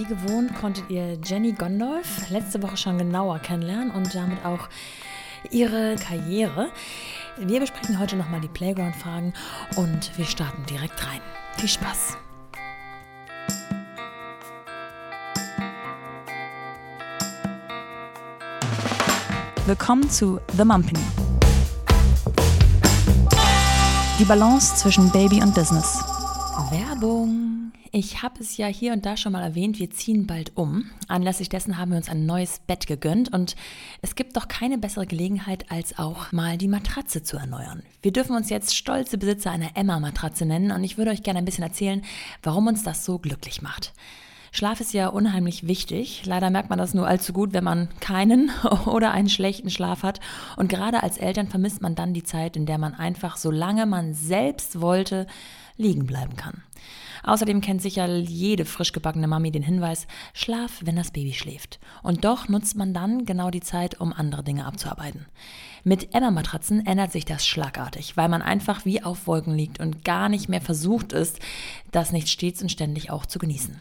wie gewohnt konntet ihr Jenny Gondolf letzte Woche schon genauer kennenlernen und damit auch ihre Karriere. Wir besprechen heute nochmal die Playground-Fragen und wir starten direkt rein. Viel Spaß! Willkommen zu The Mumpany. Die Balance zwischen Baby und Business. Werbung. Ich habe es ja hier und da schon mal erwähnt, wir ziehen bald um. Anlässlich dessen haben wir uns ein neues Bett gegönnt und es gibt doch keine bessere Gelegenheit, als auch mal die Matratze zu erneuern. Wir dürfen uns jetzt stolze Besitzer einer Emma-Matratze nennen und ich würde euch gerne ein bisschen erzählen, warum uns das so glücklich macht. Schlaf ist ja unheimlich wichtig. Leider merkt man das nur allzu gut, wenn man keinen oder einen schlechten Schlaf hat. Und gerade als Eltern vermisst man dann die Zeit, in der man einfach, solange man selbst wollte, liegen bleiben kann. Außerdem kennt sicher jede frisch gebackene Mami den Hinweis, schlaf, wenn das Baby schläft. Und doch nutzt man dann genau die Zeit, um andere Dinge abzuarbeiten. Mit Emma-Matratzen ändert sich das schlagartig, weil man einfach wie auf Wolken liegt und gar nicht mehr versucht ist, das nicht stets und ständig auch zu genießen.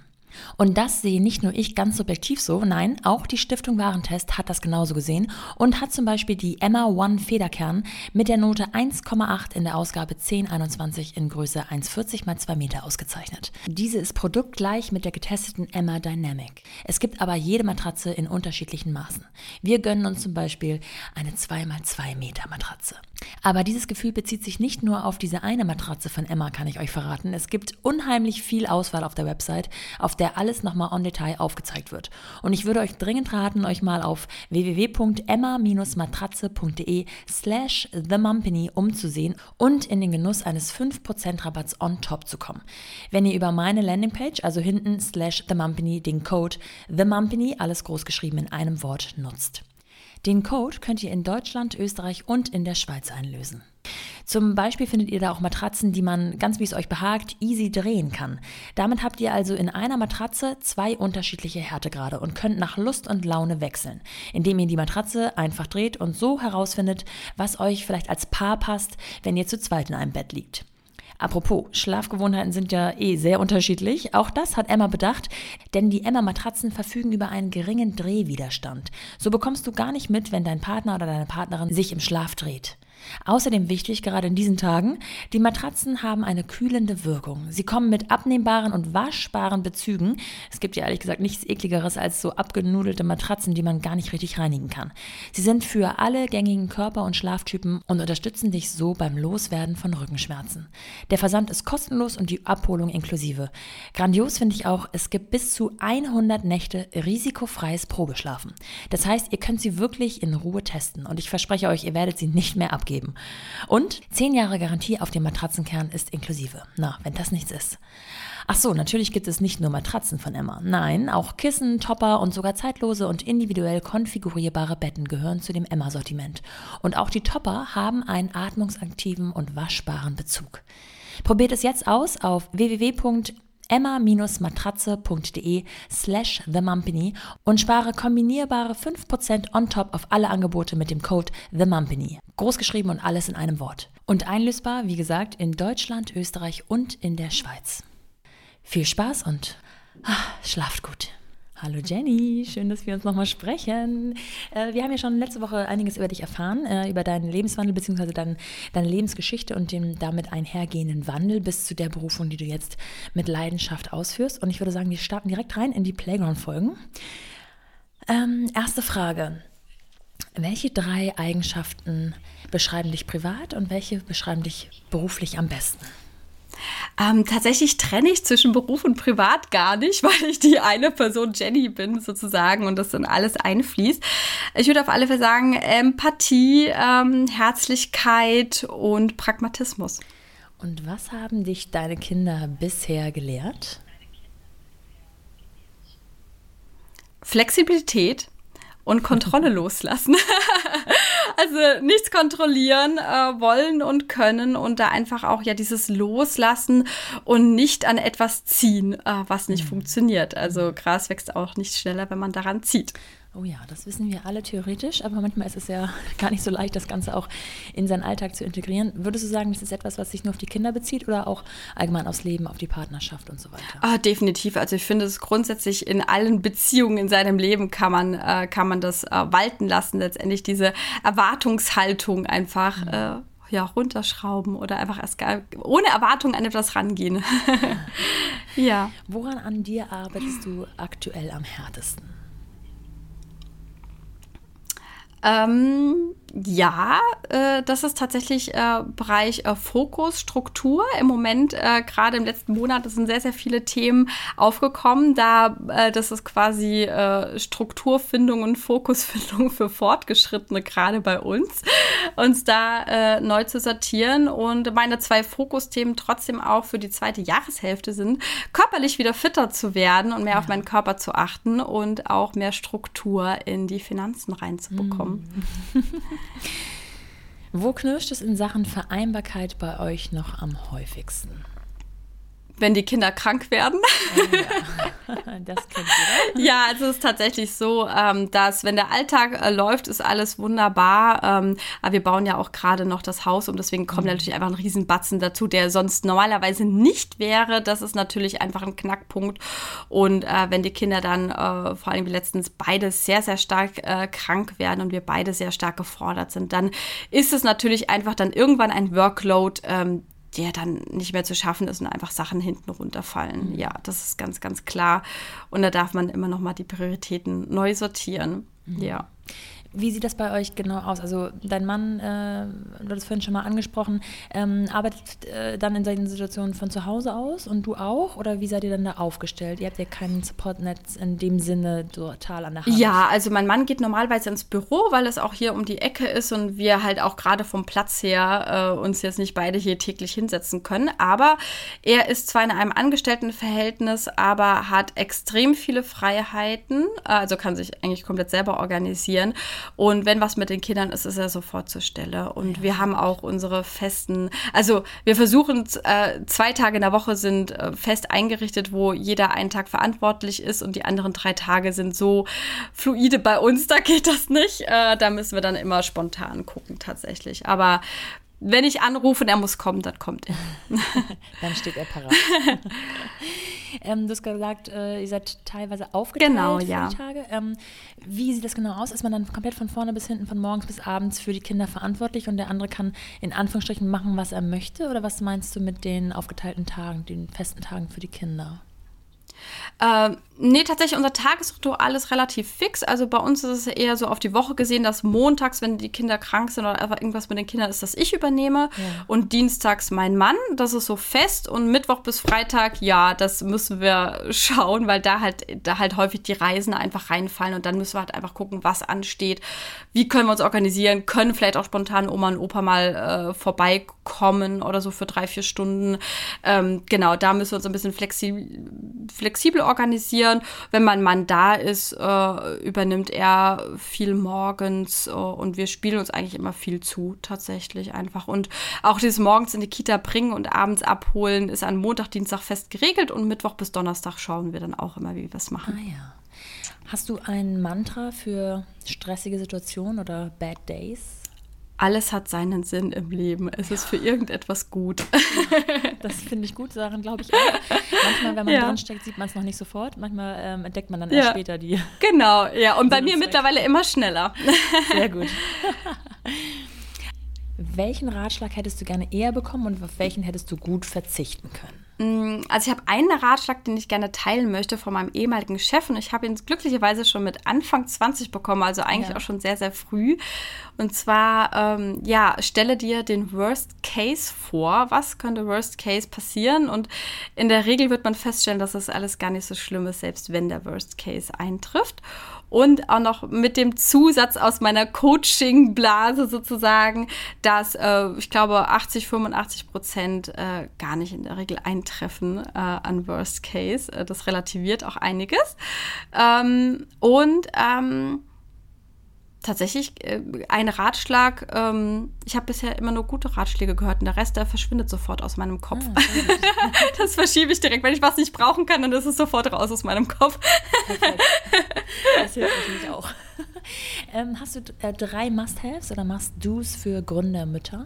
Und das sehe nicht nur ich ganz subjektiv so, nein, auch die Stiftung Warentest hat das genauso gesehen und hat zum Beispiel die Emma One Federkern mit der Note 1,8 in der Ausgabe 1021 in Größe 1,40 x 2 Meter ausgezeichnet. Diese ist produktgleich mit der getesteten Emma Dynamic. Es gibt aber jede Matratze in unterschiedlichen Maßen. Wir gönnen uns zum Beispiel eine 2 x 2 Meter Matratze. Aber dieses Gefühl bezieht sich nicht nur auf diese eine Matratze von Emma, kann ich euch verraten. Es gibt unheimlich viel Auswahl auf der Website, auf der alles nochmal on Detail aufgezeigt wird. Und ich würde euch dringend raten, euch mal auf www.emma-matratze.de slash themumpany umzusehen und in den Genuss eines 5% Rabatts on top zu kommen. Wenn ihr über meine Landingpage, also hinten slash themumpany, den Code themumpany, alles groß geschrieben in einem Wort, nutzt. Den Code könnt ihr in Deutschland, Österreich und in der Schweiz einlösen. Zum Beispiel findet ihr da auch Matratzen, die man ganz wie es euch behagt, easy drehen kann. Damit habt ihr also in einer Matratze zwei unterschiedliche Härtegrade und könnt nach Lust und Laune wechseln, indem ihr die Matratze einfach dreht und so herausfindet, was euch vielleicht als Paar passt, wenn ihr zu zweit in einem Bett liegt. Apropos, Schlafgewohnheiten sind ja eh sehr unterschiedlich. Auch das hat Emma bedacht, denn die Emma-Matratzen verfügen über einen geringen Drehwiderstand. So bekommst du gar nicht mit, wenn dein Partner oder deine Partnerin sich im Schlaf dreht. Außerdem wichtig, gerade in diesen Tagen, die Matratzen haben eine kühlende Wirkung. Sie kommen mit abnehmbaren und waschbaren Bezügen. Es gibt ja ehrlich gesagt nichts ekligeres als so abgenudelte Matratzen, die man gar nicht richtig reinigen kann. Sie sind für alle gängigen Körper- und Schlaftypen und unterstützen dich so beim Loswerden von Rückenschmerzen. Der Versand ist kostenlos und die Abholung inklusive. Grandios finde ich auch, es gibt bis zu 100 Nächte risikofreies Probeschlafen. Das heißt, ihr könnt sie wirklich in Ruhe testen und ich verspreche euch, ihr werdet sie nicht mehr abgeben abgeben. Und 10 Jahre Garantie auf den Matratzenkern ist inklusive. Na, wenn das nichts ist. Ach so, natürlich gibt es nicht nur Matratzen von Emma. Nein, auch Kissen, Topper und sogar zeitlose und individuell konfigurierbare Betten gehören zu dem Emma-Sortiment. Und auch die Topper haben einen atmungsaktiven und waschbaren Bezug. Probiert es jetzt aus auf www emma-matratze.de slash themumpany und spare kombinierbare 5% on top auf alle Angebote mit dem Code themumpany. Großgeschrieben und alles in einem Wort. Und einlösbar, wie gesagt, in Deutschland, Österreich und in der Schweiz. Viel Spaß und ach, schlaft gut. Hallo Jenny, schön, dass wir uns nochmal sprechen. Äh, wir haben ja schon letzte Woche einiges über dich erfahren, äh, über deinen Lebenswandel bzw. Dein, deine Lebensgeschichte und den damit einhergehenden Wandel bis zu der Berufung, die du jetzt mit Leidenschaft ausführst. Und ich würde sagen, wir starten direkt rein in die Playground-Folgen. Ähm, erste Frage. Welche drei Eigenschaften beschreiben dich privat und welche beschreiben dich beruflich am besten? Ähm, tatsächlich trenne ich zwischen Beruf und Privat gar nicht, weil ich die eine Person Jenny bin sozusagen und das dann alles einfließt. Ich würde auf alle Fälle sagen Empathie, ähm, Herzlichkeit und Pragmatismus. Und was haben dich deine Kinder bisher gelehrt? Flexibilität und Kontrolle loslassen. also nichts kontrollieren äh, wollen und können und da einfach auch ja dieses Loslassen und nicht an etwas ziehen, äh, was nicht mhm. funktioniert. Also Gras wächst auch nicht schneller, wenn man daran zieht. Oh ja, das wissen wir alle theoretisch, aber manchmal ist es ja gar nicht so leicht, das Ganze auch in seinen Alltag zu integrieren. Würdest du sagen, das ist etwas, was sich nur auf die Kinder bezieht oder auch allgemein aufs Leben, auf die Partnerschaft und so weiter? Ah, definitiv. Also ich finde es grundsätzlich in allen Beziehungen in seinem Leben kann man, äh, kann man das äh, walten lassen, letztendlich diese Erwartungshaltung einfach. Mhm. Äh, ja, runterschrauben oder einfach erst gar, ohne Erwartung an etwas rangehen. ja. Woran an dir arbeitest du aktuell am härtesten? Ähm, ja, äh, das ist tatsächlich äh, Bereich äh, Fokus, Struktur. Im Moment, äh, gerade im letzten Monat, sind sehr, sehr viele Themen aufgekommen. Da äh, das ist quasi äh, Strukturfindung und Fokusfindung für Fortgeschrittene, gerade bei uns, uns da äh, neu zu sortieren. Und meine zwei Fokusthemen trotzdem auch für die zweite Jahreshälfte sind, körperlich wieder fitter zu werden und mehr ja. auf meinen Körper zu achten und auch mehr Struktur in die Finanzen reinzubekommen. Mm. Wo knirscht es in Sachen Vereinbarkeit bei euch noch am häufigsten? Wenn die Kinder krank werden. Oh ja. Das kennt jeder. Ja, also es ist tatsächlich so, ähm, dass wenn der Alltag äh, läuft, ist alles wunderbar. Ähm, aber wir bauen ja auch gerade noch das Haus und deswegen kommt mhm. natürlich einfach ein Riesenbatzen dazu, der sonst normalerweise nicht wäre. Das ist natürlich einfach ein Knackpunkt. Und äh, wenn die Kinder dann äh, vor allem letztens beide sehr, sehr stark krank werden und wir beide sehr stark gefordert sind, dann ist es natürlich einfach dann irgendwann ein Workload, ähm, der dann nicht mehr zu schaffen ist und einfach Sachen hinten runterfallen. Mhm. Ja, das ist ganz, ganz klar. Und da darf man immer noch mal die Prioritäten neu sortieren. Mhm. Ja. Wie sieht das bei euch genau aus? Also dein Mann, äh, du hast es vorhin schon mal angesprochen, ähm, arbeitet äh, dann in solchen Situationen von zu Hause aus und du auch? Oder wie seid ihr dann da aufgestellt? Ihr habt ja kein Supportnetz in dem Sinne total an der Hand. Ja, also mein Mann geht normalerweise ins Büro, weil es auch hier um die Ecke ist und wir halt auch gerade vom Platz her äh, uns jetzt nicht beide hier täglich hinsetzen können. Aber er ist zwar in einem Angestelltenverhältnis, aber hat extrem viele Freiheiten, also kann sich eigentlich komplett selber organisieren. Und wenn was mit den Kindern ist, ist er sofort zur Stelle. Und ja. wir haben auch unsere festen, also wir versuchen, äh, zwei Tage in der Woche sind äh, fest eingerichtet, wo jeder einen Tag verantwortlich ist und die anderen drei Tage sind so fluide bei uns, da geht das nicht. Äh, da müssen wir dann immer spontan gucken tatsächlich. Aber wenn ich anrufe und er muss kommen, dann kommt er. dann steht er parat. ähm, du hast gesagt, äh, ihr seid teilweise aufgeteilt genau, ja. die Tage. Ähm, wie sieht das genau aus? Ist man dann komplett von vorne bis hinten, von morgens bis abends für die Kinder verantwortlich und der andere kann in Anführungsstrichen machen, was er möchte? Oder was meinst du mit den aufgeteilten Tagen, den festen Tagen für die Kinder? Ähm, nee, tatsächlich, unser Tagesritual ist relativ fix. Also bei uns ist es eher so auf die Woche gesehen, dass montags, wenn die Kinder krank sind oder einfach irgendwas mit den Kindern ist, dass ich übernehme. Ja. Und dienstags mein Mann. Das ist so fest. Und Mittwoch bis Freitag, ja, das müssen wir schauen, weil da halt, da halt häufig die Reisen einfach reinfallen. Und dann müssen wir halt einfach gucken, was ansteht. Wie können wir uns organisieren? Können vielleicht auch spontan Oma und Opa mal äh, vorbeikommen oder so für drei, vier Stunden. Ähm, genau, da müssen wir uns ein bisschen flexibel, flexibel organisieren. Wenn mein Mann da ist, äh, übernimmt er viel morgens äh, und wir spielen uns eigentlich immer viel zu, tatsächlich einfach. Und auch dieses morgens in die Kita bringen und abends abholen ist an Montag, Dienstag fest geregelt und Mittwoch bis Donnerstag schauen wir dann auch immer, wie wir es machen. Ah ja. Hast du ein Mantra für stressige Situationen oder Bad Days? Alles hat seinen Sinn im Leben. Es ja. ist für irgendetwas gut. Das finde ich gut, daran glaube ich auch. Manchmal, wenn man ja. drinsteckt, sieht man es noch nicht sofort. Manchmal ähm, entdeckt man dann erst später die. Genau, ja. Und bei mir mittlerweile immer schneller. Sehr gut. Welchen Ratschlag hättest du gerne eher bekommen und auf welchen hättest du gut verzichten können? Mm, also ich habe einen Ratschlag, den ich gerne teilen möchte von meinem ehemaligen Chef und ich habe ihn glücklicherweise schon mit Anfang 20 bekommen, also eigentlich ja. auch schon sehr, sehr früh. Und zwar, ähm, ja, stelle dir den Worst Case vor. Was könnte Worst Case passieren? Und in der Regel wird man feststellen, dass das alles gar nicht so schlimm ist, selbst wenn der Worst Case eintrifft und auch noch mit dem Zusatz aus meiner Coaching-Blase sozusagen, dass äh, ich glaube 80, 85 Prozent äh, gar nicht in der Regel eintreffen äh, an Worst Case. Äh, das relativiert auch einiges. Ähm, und ähm, tatsächlich äh, ein Ratschlag. Ähm, ich habe bisher immer nur gute Ratschläge gehört und der Rest, der verschwindet sofort aus meinem Kopf. Ah, das verschiebe ich direkt. Wenn ich was nicht brauchen kann, dann ist es sofort raus aus meinem Kopf. Das hilft natürlich auch. Ähm, hast du äh, drei Must-Haves oder Must-Dos für Gründermütter?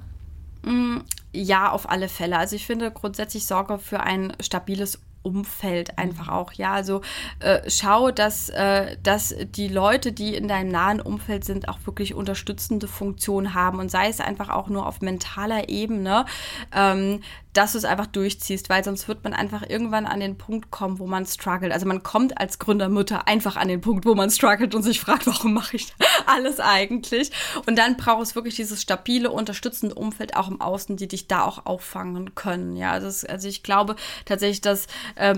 Mm, ja, auf alle Fälle. Also ich finde grundsätzlich Sorge für ein stabiles Umfeld einfach auch. Ja, also äh, schau, dass, äh, dass die Leute, die in deinem nahen Umfeld sind, auch wirklich unterstützende Funktionen haben und sei es einfach auch nur auf mentaler Ebene, ähm, dass du es einfach durchziehst, weil sonst wird man einfach irgendwann an den Punkt kommen, wo man struggelt. Also man kommt als Gründermutter einfach an den Punkt, wo man struggelt und sich fragt, warum mache ich alles eigentlich? Und dann braucht es wirklich dieses stabile, unterstützende Umfeld auch im Außen, die dich da auch auffangen können. Ja, also, also ich glaube tatsächlich, dass äh,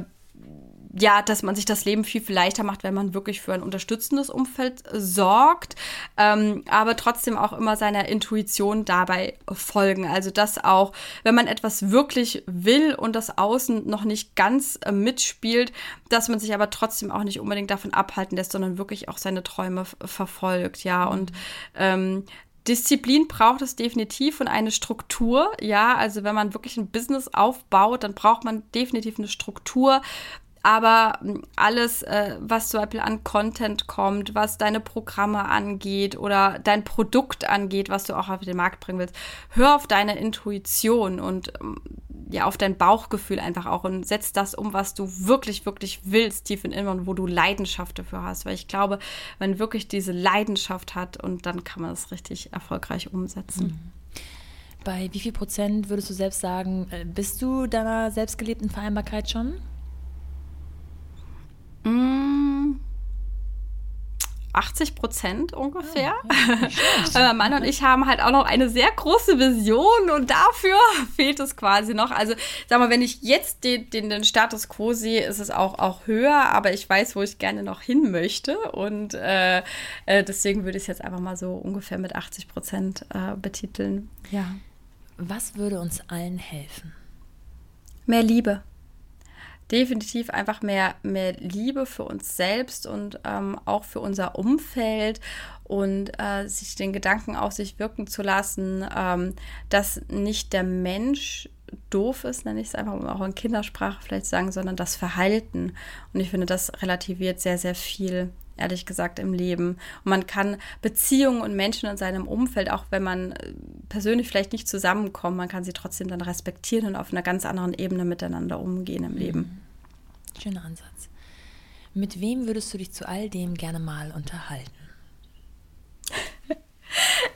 ja, dass man sich das Leben viel, viel leichter macht, wenn man wirklich für ein unterstützendes Umfeld sorgt, ähm, aber trotzdem auch immer seiner Intuition dabei folgen. Also dass auch, wenn man etwas wirklich will und das Außen noch nicht ganz äh, mitspielt, dass man sich aber trotzdem auch nicht unbedingt davon abhalten lässt, sondern wirklich auch seine Träume verfolgt, ja. Und ähm, Disziplin braucht es definitiv und eine Struktur. Ja, also wenn man wirklich ein Business aufbaut, dann braucht man definitiv eine Struktur, aber hm, alles, äh, was zum Beispiel an Content kommt, was deine Programme angeht oder dein Produkt angeht, was du auch auf den Markt bringen willst, hör auf deine Intuition und ähm, ja, auf dein Bauchgefühl einfach auch und setz das um, was du wirklich, wirklich willst, tief in innen und wo du Leidenschaft dafür hast. Weil ich glaube, wenn wirklich diese Leidenschaft hat und dann kann man es richtig erfolgreich umsetzen. Mhm. Bei wie viel Prozent würdest du selbst sagen, äh, bist du deiner selbstgelebten Vereinbarkeit schon? 80 Prozent ungefähr. Oh, mein Mann und ich haben halt auch noch eine sehr große Vision und dafür fehlt es quasi noch. Also, sag mal, wenn ich jetzt den, den, den Status quo sehe, ist es auch, auch höher, aber ich weiß, wo ich gerne noch hin möchte und äh, äh, deswegen würde ich es jetzt einfach mal so ungefähr mit 80 Prozent äh, betiteln. Ja. Was würde uns allen helfen? Mehr Liebe definitiv einfach mehr, mehr Liebe für uns selbst und ähm, auch für unser Umfeld und äh, sich den Gedanken auf sich wirken zu lassen, ähm, dass nicht der Mensch doof ist, nenne ich es einfach um auch in Kindersprache vielleicht sagen, sondern das Verhalten. Und ich finde, das relativiert sehr, sehr viel, ehrlich gesagt, im Leben. Und man kann Beziehungen und Menschen in seinem Umfeld, auch wenn man äh, persönlich vielleicht nicht zusammenkommt, man kann sie trotzdem dann respektieren und auf einer ganz anderen Ebene miteinander umgehen im mhm. Leben. Schöner Ansatz. Mit wem würdest du dich zu all dem gerne mal unterhalten?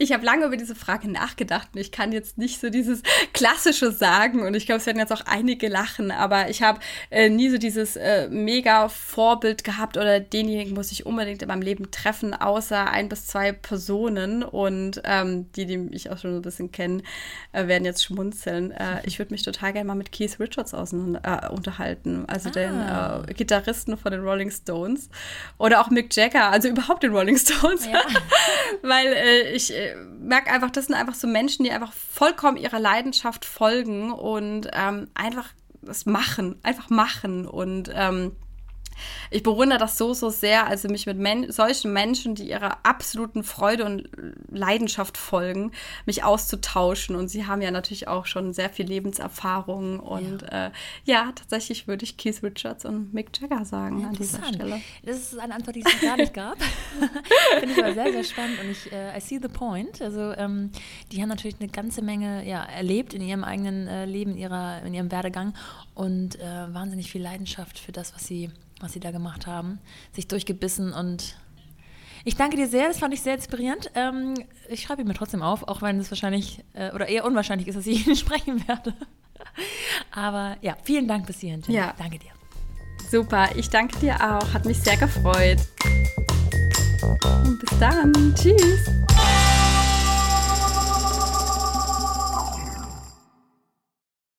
Ich habe lange über diese Frage nachgedacht und ich kann jetzt nicht so dieses Klassische sagen und ich glaube, es werden jetzt auch einige lachen, aber ich habe äh, nie so dieses äh, mega Vorbild gehabt oder denjenigen muss ich unbedingt in meinem Leben treffen, außer ein bis zwei Personen und ähm, die, die mich auch schon so ein bisschen kennen, äh, werden jetzt schmunzeln. Äh, ich würde mich total gerne mal mit Keith Richards auseinander, äh, unterhalten, also ah. den äh, Gitarristen von den Rolling Stones oder auch Mick Jagger, also überhaupt den Rolling Stones, ja. weil ich merke einfach, das sind einfach so Menschen, die einfach vollkommen ihrer Leidenschaft folgen und ähm, einfach das machen, einfach machen und ähm, ich bewundere das so, so sehr, also mich mit Men solchen Menschen, die ihrer absoluten Freude und Leidenschaft folgen, mich auszutauschen. Und sie haben ja natürlich auch schon sehr viel Lebenserfahrung. Und ja, äh, ja tatsächlich würde ich Keith Richards und Mick Jagger sagen an dieser Stelle. Das ist eine Antwort, die es gar nicht gab. Finde ich aber sehr, sehr spannend. Und ich, äh, I see the point. Also ähm, die haben natürlich eine ganze Menge ja, erlebt in ihrem eigenen äh, Leben, in, ihrer, in ihrem Werdegang und äh, wahnsinnig viel Leidenschaft für das, was sie was sie da gemacht haben. Sich durchgebissen und ich danke dir sehr, das fand ich sehr inspirierend. Ähm, ich schreibe ihn mir trotzdem auf, auch wenn es wahrscheinlich äh, oder eher unwahrscheinlich ist, dass ich ihn sprechen werde. Aber ja, vielen Dank bis hierhin. Jenny. Ja. Danke dir. Super, ich danke dir auch. Hat mich sehr gefreut. Und bis dann. Tschüss.